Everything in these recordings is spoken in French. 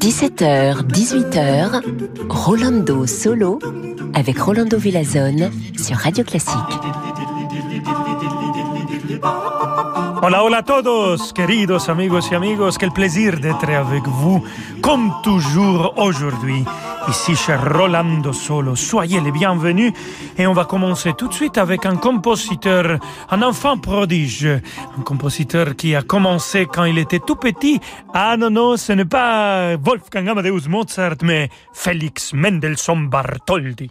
17h, 18h, Rolando Solo avec Rolando Villazone sur Radio Classique. Hola, hola a todos, queridos amigos y amigos, quel plaisir d'être avec vous, comme toujours aujourd'hui, ici chez Rolando Solo. Soyez les bienvenus et on va commencer tout de suite avec un compositeur, un enfant prodige, un compositeur qui a commencé quand il était tout petit. Ah non, non, ce n'est pas Wolfgang Amadeus Mozart, mais Félix Mendelssohn Bartholdy.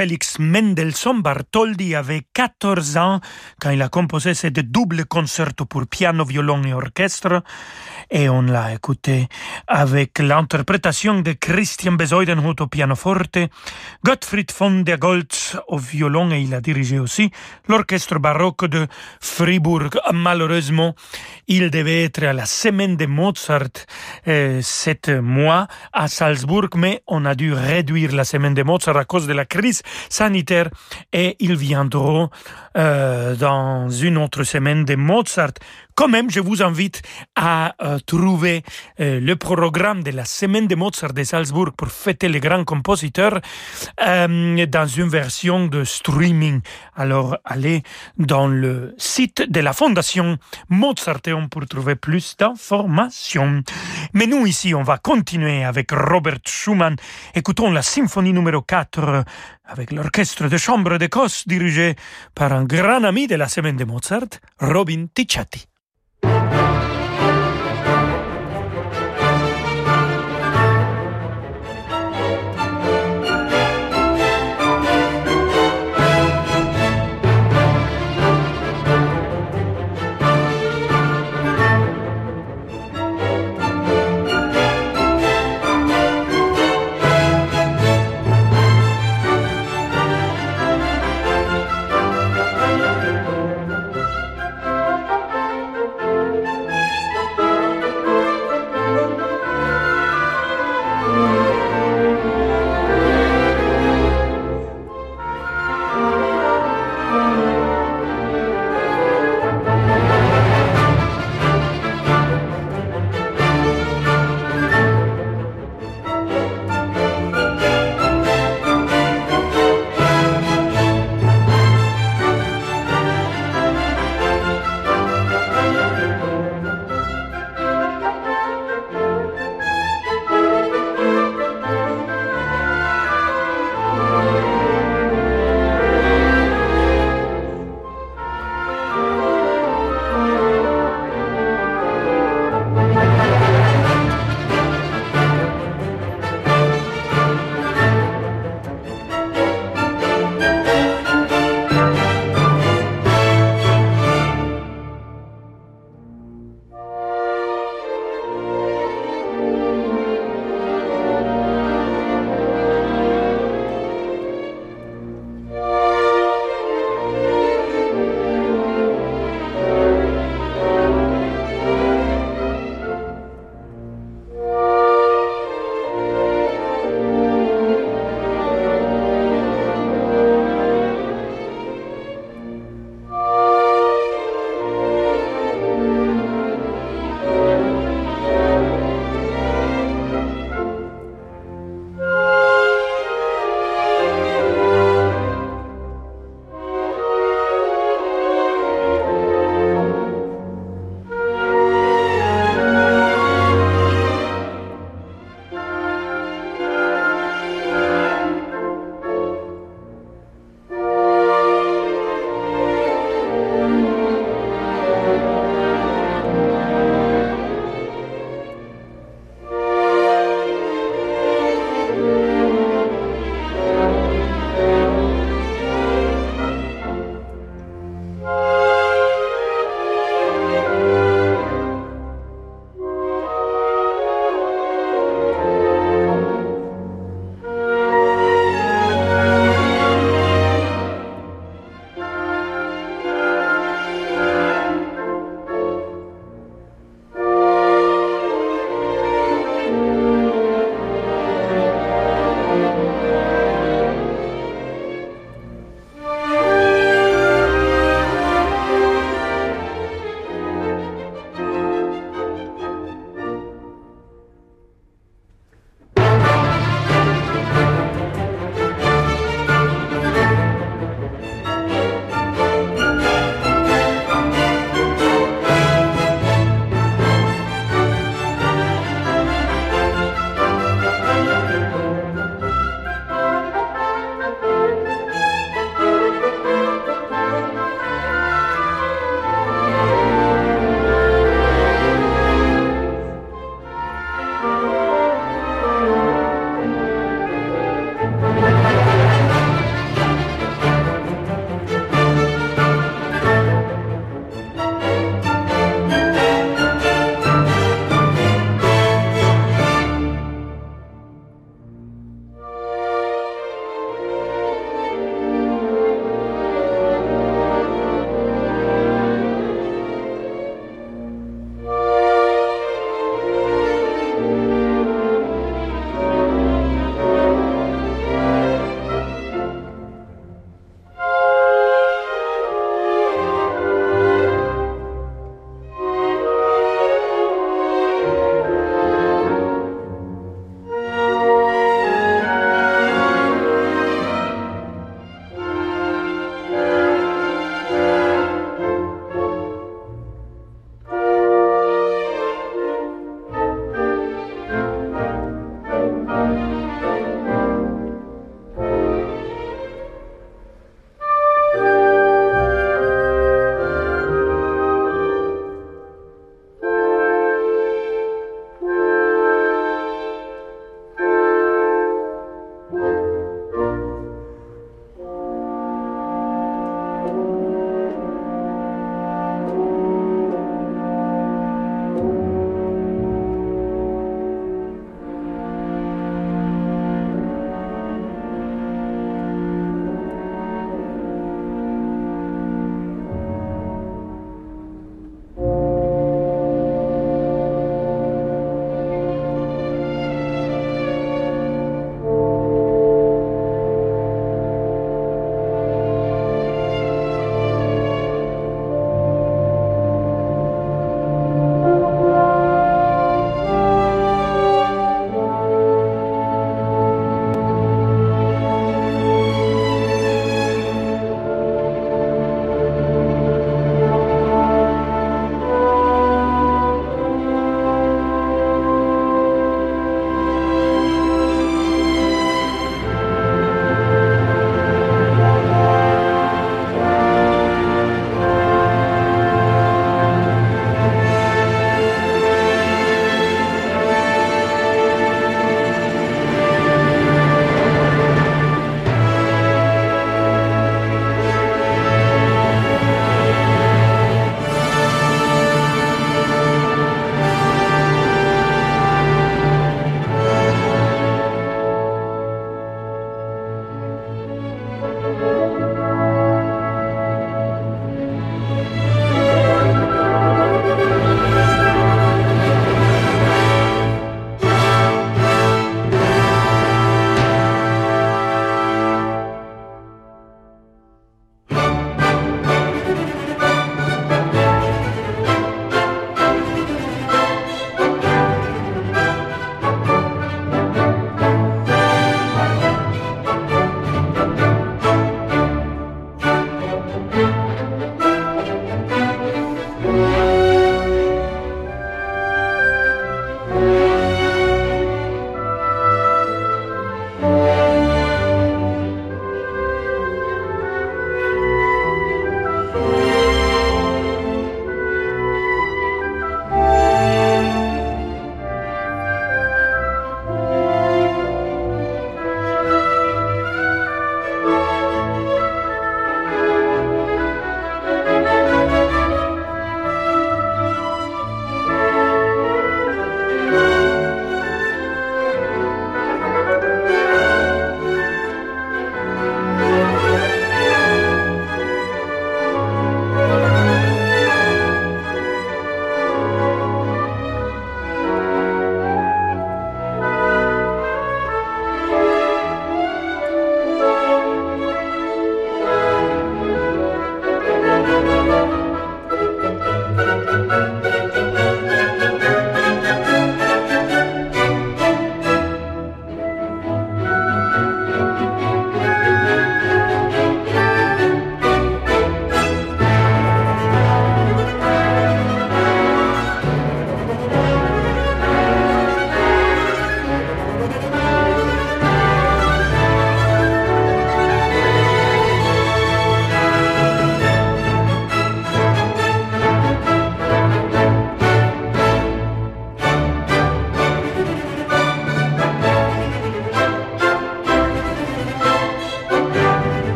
Félix Mendelssohn Bartholdi avait 14 ans quand il a composé ce double concerto pour piano, violon et orchestre et on l'a écouté avec l'interprétation de Christian Besoidenhut au pianoforte, Gottfried von der Goltz au violon et il a dirigé aussi l'orchestre baroque de Fribourg. Malheureusement, il devait être à la semaine de Mozart euh, cet mois à Salzbourg, mais on a dû réduire la semaine de Mozart à cause de la crise sanitaire et ils viendront euh, dans une autre semaine de Mozart quand même, je vous invite à euh, trouver euh, le programme de la semaine de Mozart de Salzbourg pour fêter les grands compositeurs euh, dans une version de streaming. Alors, allez dans le site de la Fondation Mozarteum pour trouver plus d'informations. Mais nous, ici, on va continuer avec Robert Schumann. Écoutons la symphonie numéro 4 avec l'orchestre de chambre d'Écosse dirigé par un grand ami de la semaine de Mozart, Robin Ticciati.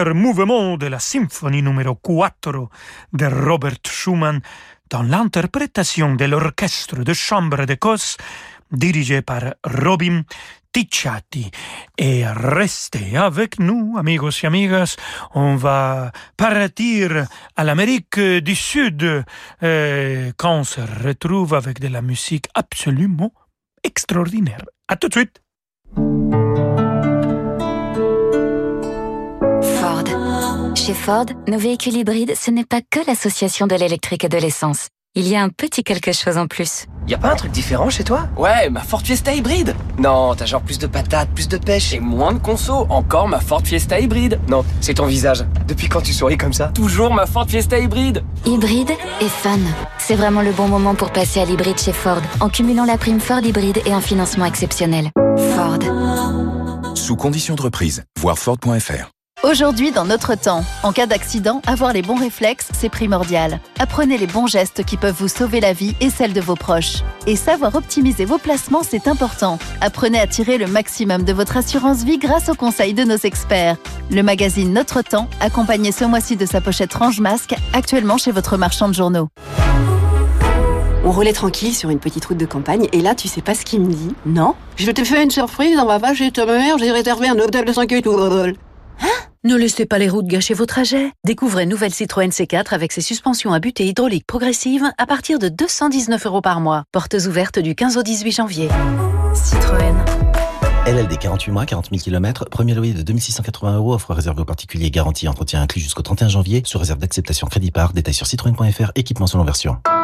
Mouvement de la symphonie numéro 4 de Robert Schumann dans l'interprétation de l'orchestre de chambre d'Écosse dirigé par Robin Ticciati. Et restez avec nous, amigos et amigas. On va partir à l'Amérique du Sud euh, quand on se retrouve avec de la musique absolument extraordinaire. À tout de suite. Chez Ford, nos véhicules hybrides, ce n'est pas que l'association de l'électrique et de l'essence. Il y a un petit quelque chose en plus. Y a pas un truc différent chez toi? Ouais, ma Ford Fiesta hybride. Non, t'as genre plus de patates, plus de pêche et moins de conso. Encore ma Ford Fiesta hybride. Non, c'est ton visage. Depuis quand tu souris comme ça? Toujours ma Ford Fiesta hybride. Hybride et fun. C'est vraiment le bon moment pour passer à l'hybride chez Ford en cumulant la prime Ford hybride et un financement exceptionnel. Ford. Sous conditions de reprise, voir Ford.fr. Aujourd'hui, dans notre temps, en cas d'accident, avoir les bons réflexes, c'est primordial. Apprenez les bons gestes qui peuvent vous sauver la vie et celle de vos proches. Et savoir optimiser vos placements, c'est important. Apprenez à tirer le maximum de votre assurance vie grâce aux conseils de nos experts. Le magazine Notre Temps, accompagné ce mois-ci de sa pochette Range Masque, actuellement chez votre marchand de journaux. On roulait tranquille sur une petite route de campagne et là, tu sais pas ce qu'il me dit Non Je te fais une surprise, on va pas chez ta mère, j'ai réservé un hôtel de 5 étoiles. Hein? Ne laissez pas les routes gâcher vos trajets. Découvrez nouvelle Citroën C4 avec ses suspensions à butée hydraulique progressive à partir de 219 euros par mois. Portes ouvertes du 15 au 18 janvier. Citroën. LLD 48 mois, 40 000 km, premier loyer de 2680 euros, offre réservée aux particuliers, garantie entretien inclus jusqu'au 31 janvier, sous réserve d'acceptation crédit par, détail sur citroën.fr, équipement selon version.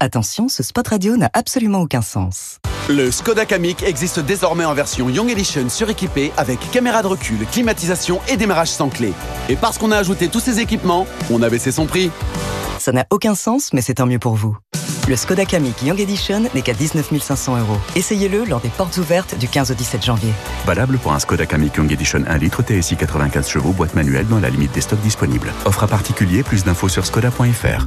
Attention, ce spot radio n'a absolument aucun sens. Le Skoda Kamiq existe désormais en version Young Edition suréquipée avec caméra de recul, climatisation et démarrage sans clé. Et parce qu'on a ajouté tous ces équipements, on a baissé son prix. Ça n'a aucun sens, mais c'est tant mieux pour vous. Le Skoda Kamiq Young Edition n'est qu'à 19 500 euros. Essayez-le lors des portes ouvertes du 15 au 17 janvier. Valable pour un Skoda Kamiq Young Edition 1 litre TSI 95 chevaux, boîte manuelle dans la limite des stocks disponibles. Offre à particulier, plus d'infos sur skoda.fr.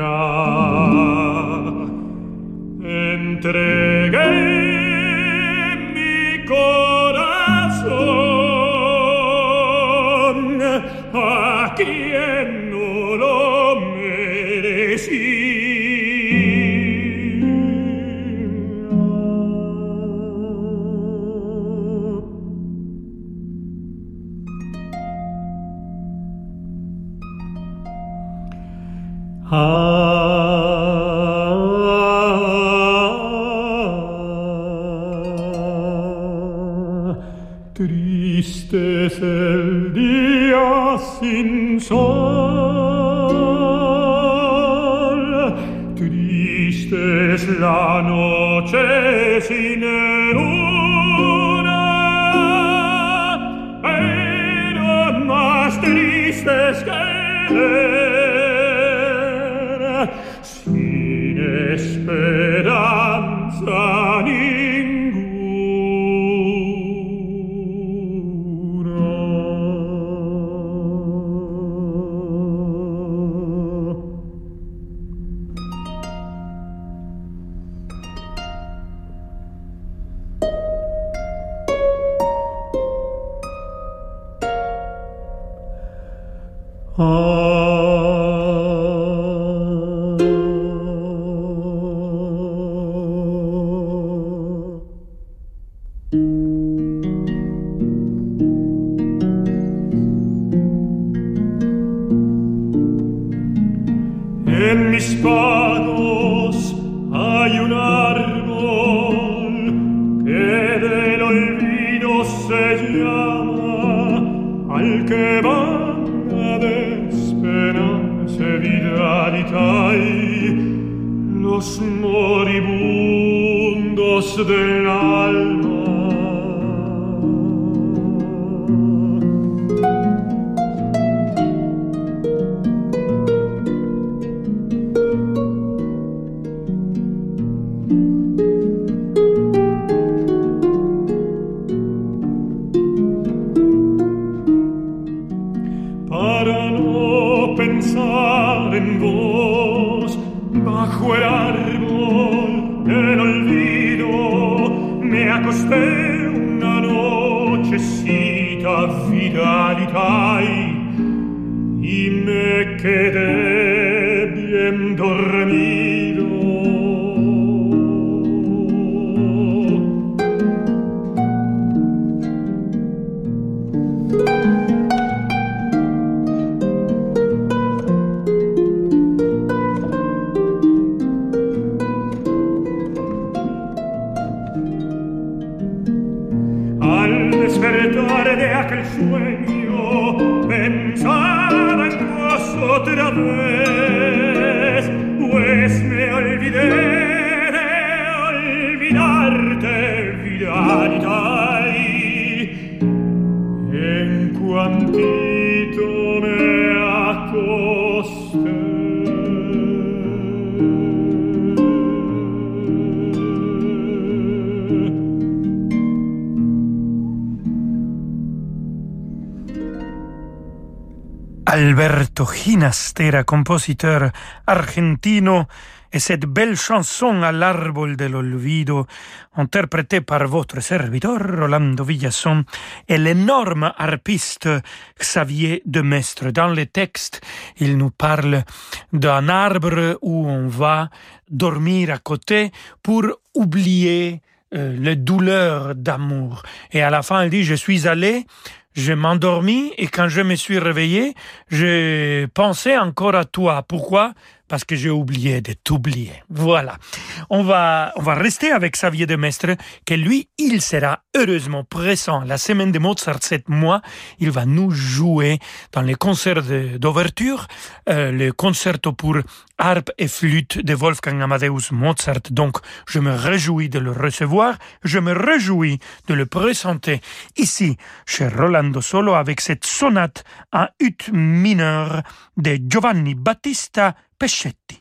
Maria, entre Alberto Ginastera, compositeur argentino, et cette belle chanson à l'arbre de l'olvido, interprétée par votre serviteur Rolando Villasson et l'énorme harpiste Xavier Demestre. Dans le texte, il nous parle d'un arbre où on va dormir à côté pour oublier euh, les douleurs d'amour. Et à la fin, il dit, je suis allé je m'endormis et quand je me suis réveillé, je pensais encore à toi. Pourquoi? Parce que j'ai oublié de t'oublier. Voilà. On va, on va rester avec Xavier de Mestre, que lui, il sera heureusement présent la semaine de Mozart cette mois. Il va nous jouer dans les concerts d'ouverture, euh, le concerto pour harpe et flûte de Wolfgang Amadeus Mozart. Donc, je me réjouis de le recevoir. Je me réjouis de le présenter ici chez Rolando Solo avec cette sonate en ut mineur de Giovanni Battista Pescetti.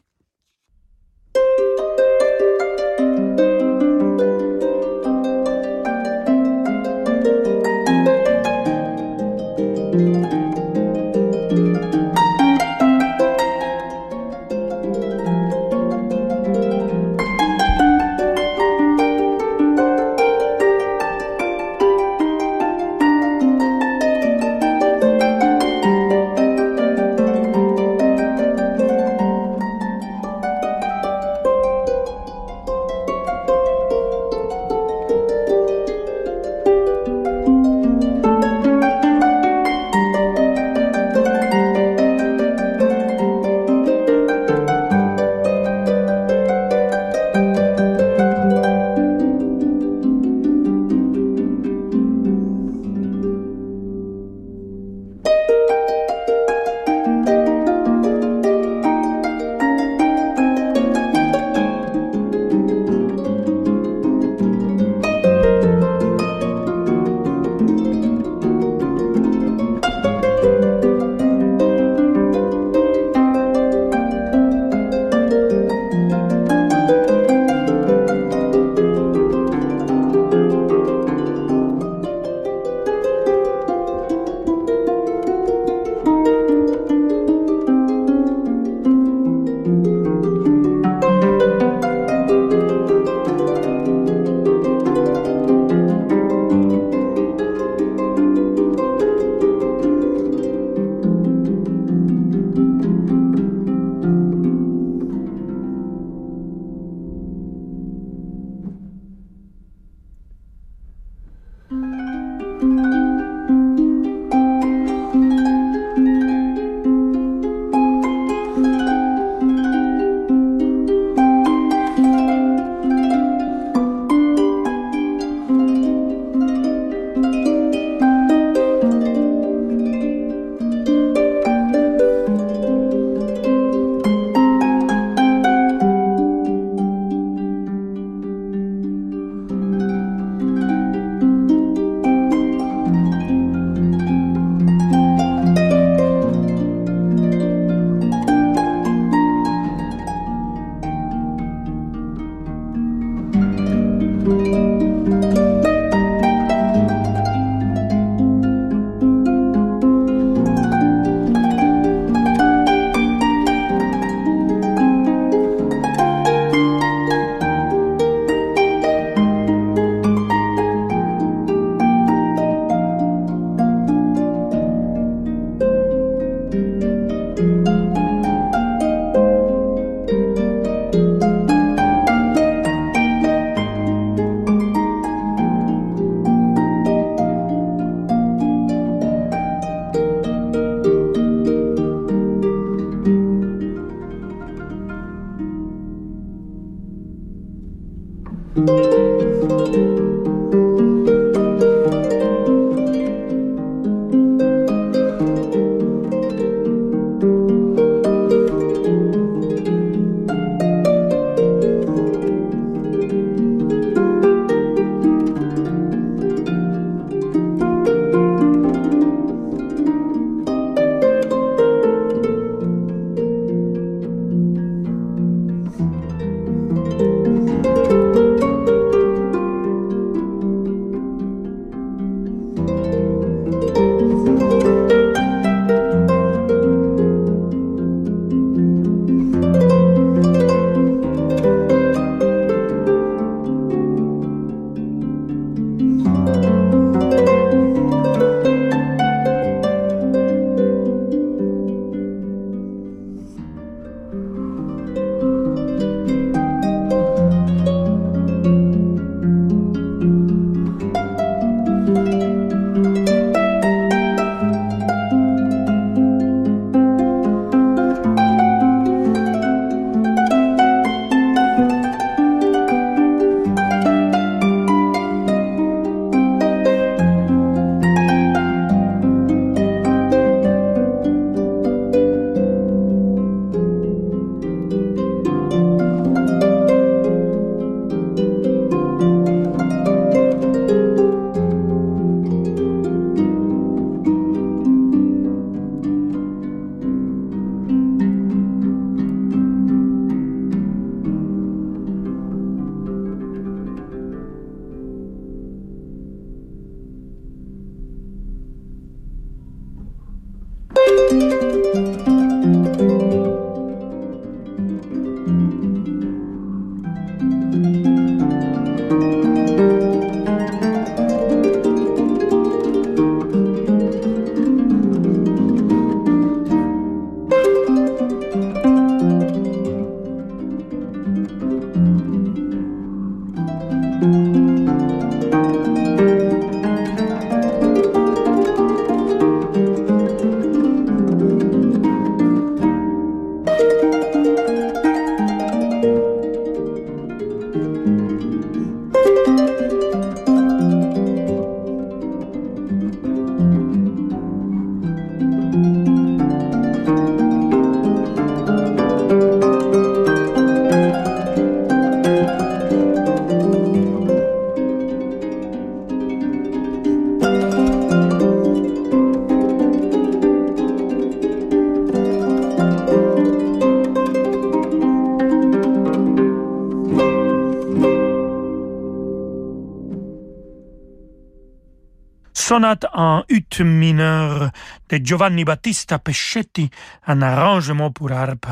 Sonate en ut mineur de Giovanni Battista Pescetti, un arrangement pour harpe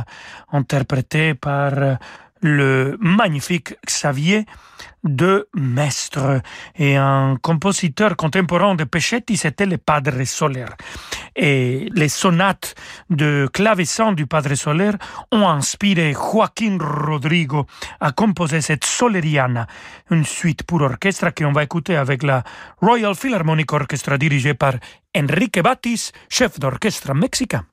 interprété par le magnifique Xavier de Mestre et un compositeur contemporain de Pescetti, c'était le Padre Soler. Et les sonates de clavecin du Padre Soler ont inspiré Joaquin Rodrigo à composer cette Soleriana, une suite pour orchestre qu'on va écouter avec la Royal Philharmonic Orchestra dirigée par Enrique Batis, chef d'orchestre mexicain.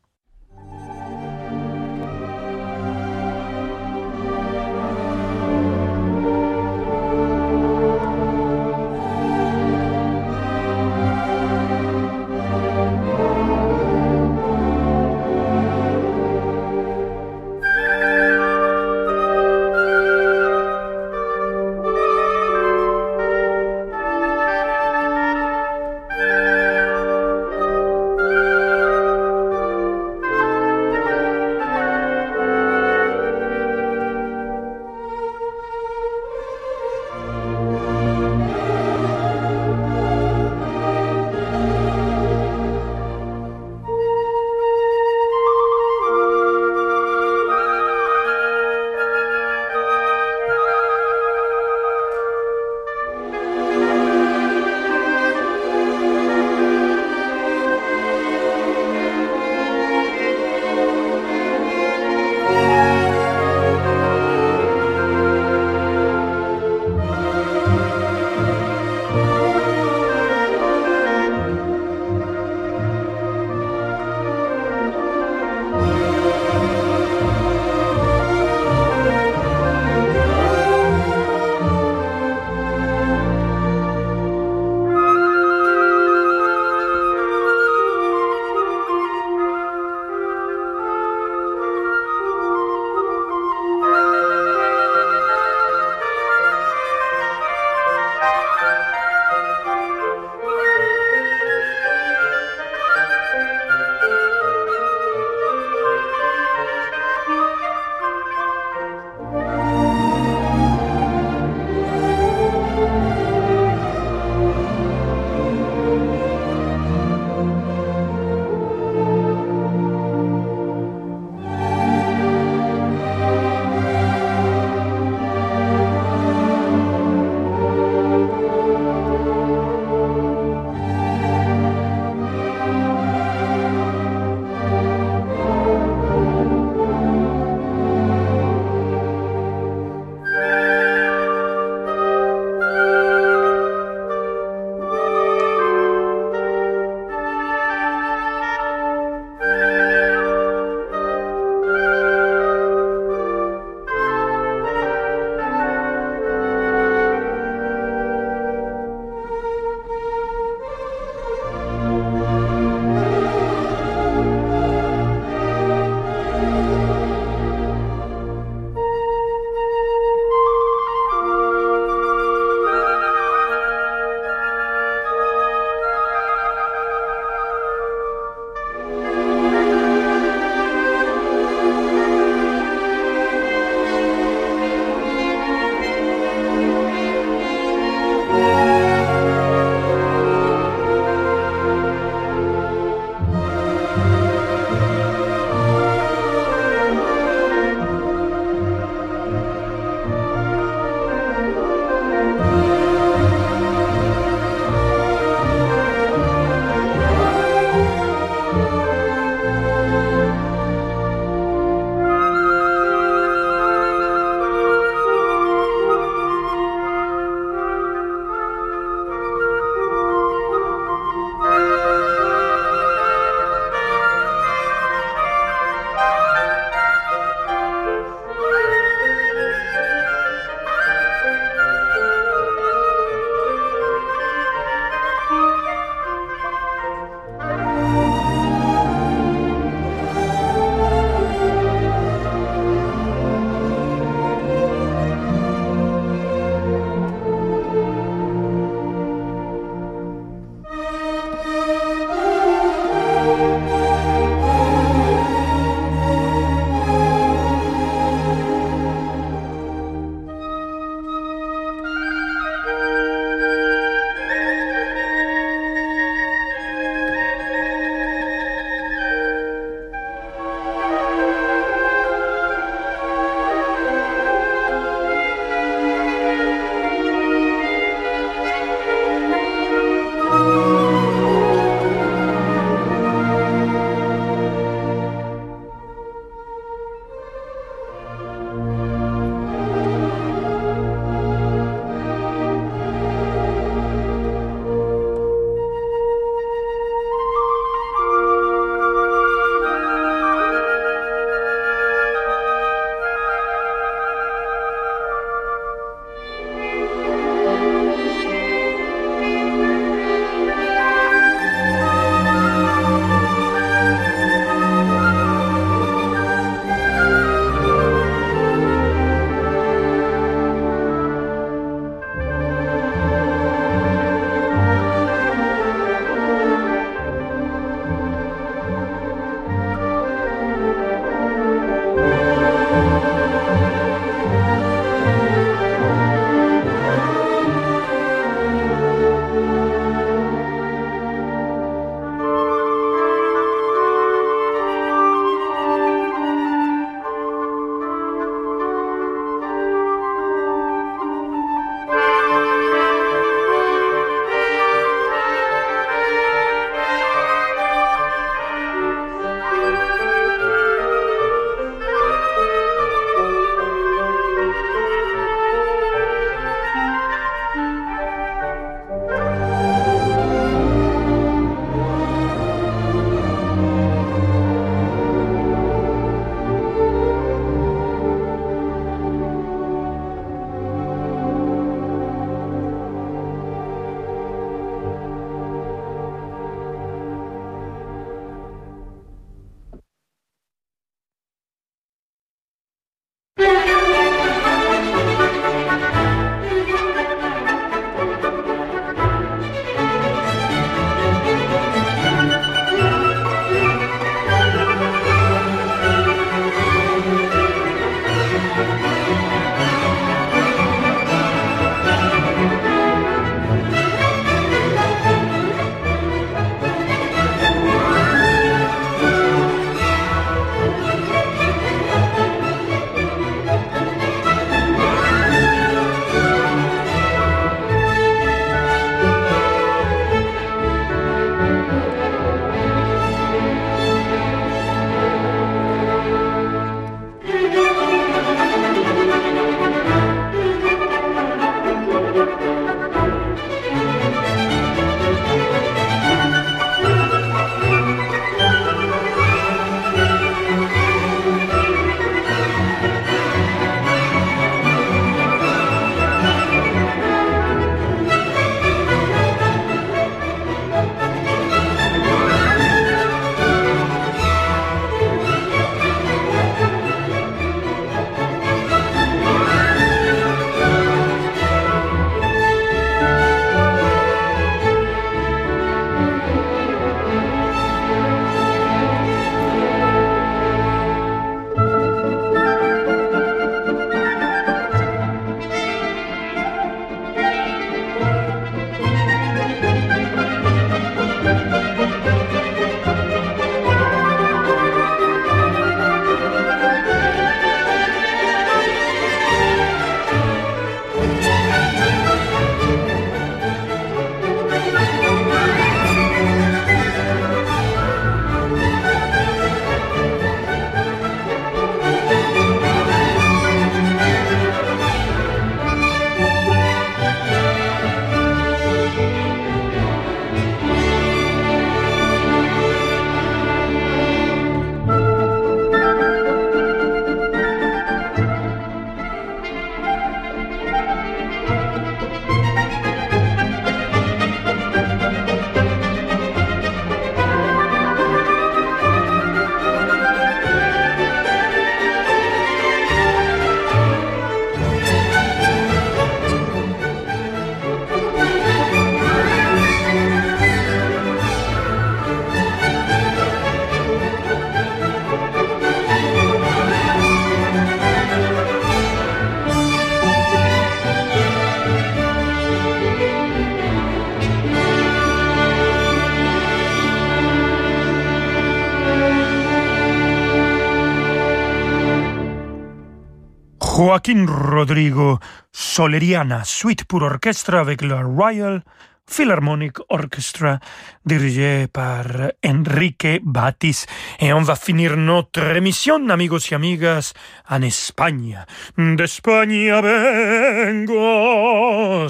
Joaquín Rodrigo Soleriana, suite pour orchestre avec le Royal Philharmonic Orchestra dirigé par Enrique Batis. Et on va finir notre émission, amigos y amigas, en Espagne. De España vengo,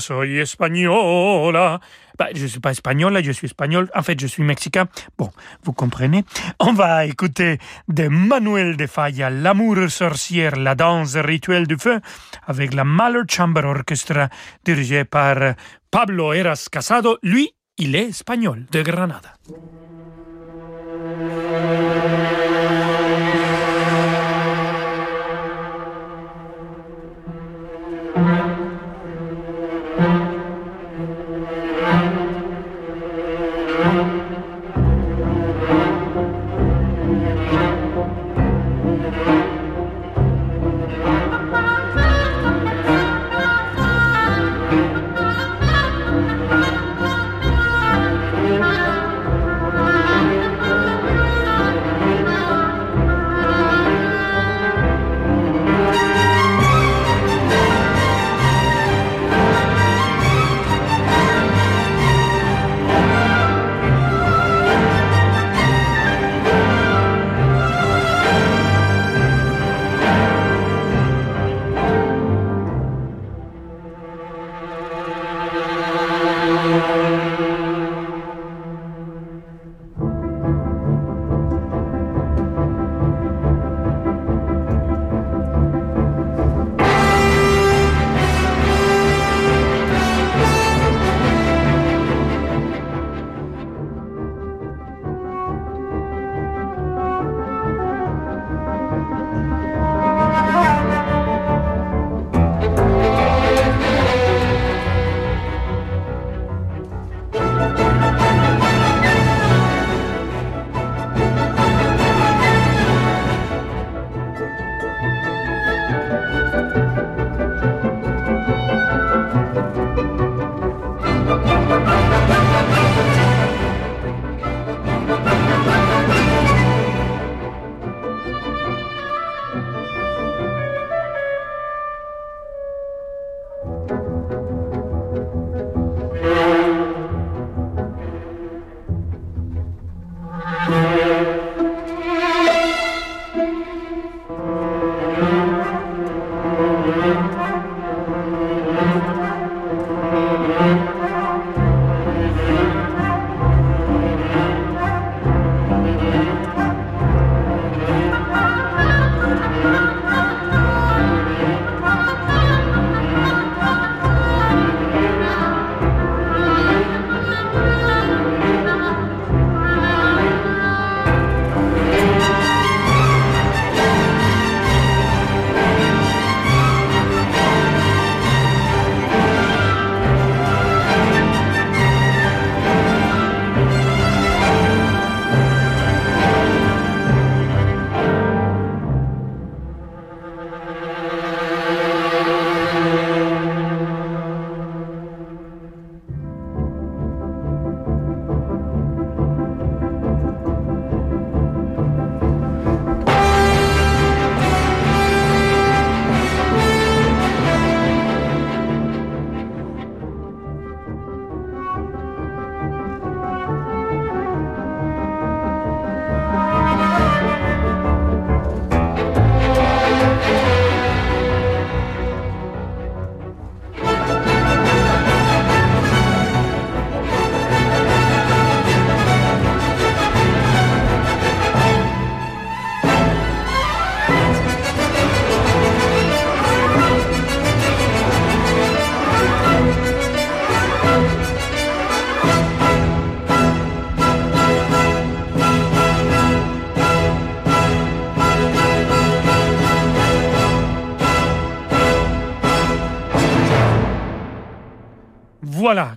soy española. Bah, je ne suis pas espagnol, je suis espagnol. En fait, je suis mexicain. Bon, vous comprenez. On va écouter de Manuel de Falla, L'amour sorcière, la danse rituelle du feu, avec la Mahler Chamber Orchestra, dirigée par Pablo Eras Casado. Lui, il est espagnol, de Granada.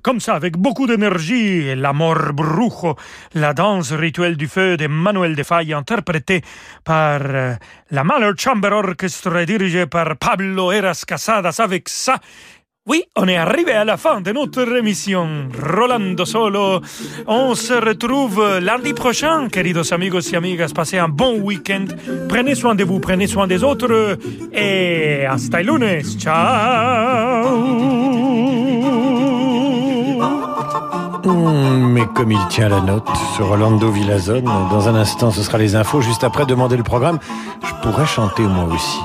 Comme ça, avec beaucoup d'énergie, l'amor brujo, la danse rituelle du feu de Manuel de Falla, interprétée par euh, la Mahler Chamber Orchestra dirigée par Pablo Eras Casadas. Avec ça, Oui, on est arrivé à la fin de notre émission. Rolando Solo. On se retrouve lundi prochain, queridos amigos y amigas. Passez un bon week-end. Prenez soin de vous, prenez soin des autres. Et hasta el lunes. Ciao. Hmm, mais comme il tient la note, ce Rolando Villazone, dans un instant ce sera les infos, juste après demander le programme, je pourrais chanter moi aussi.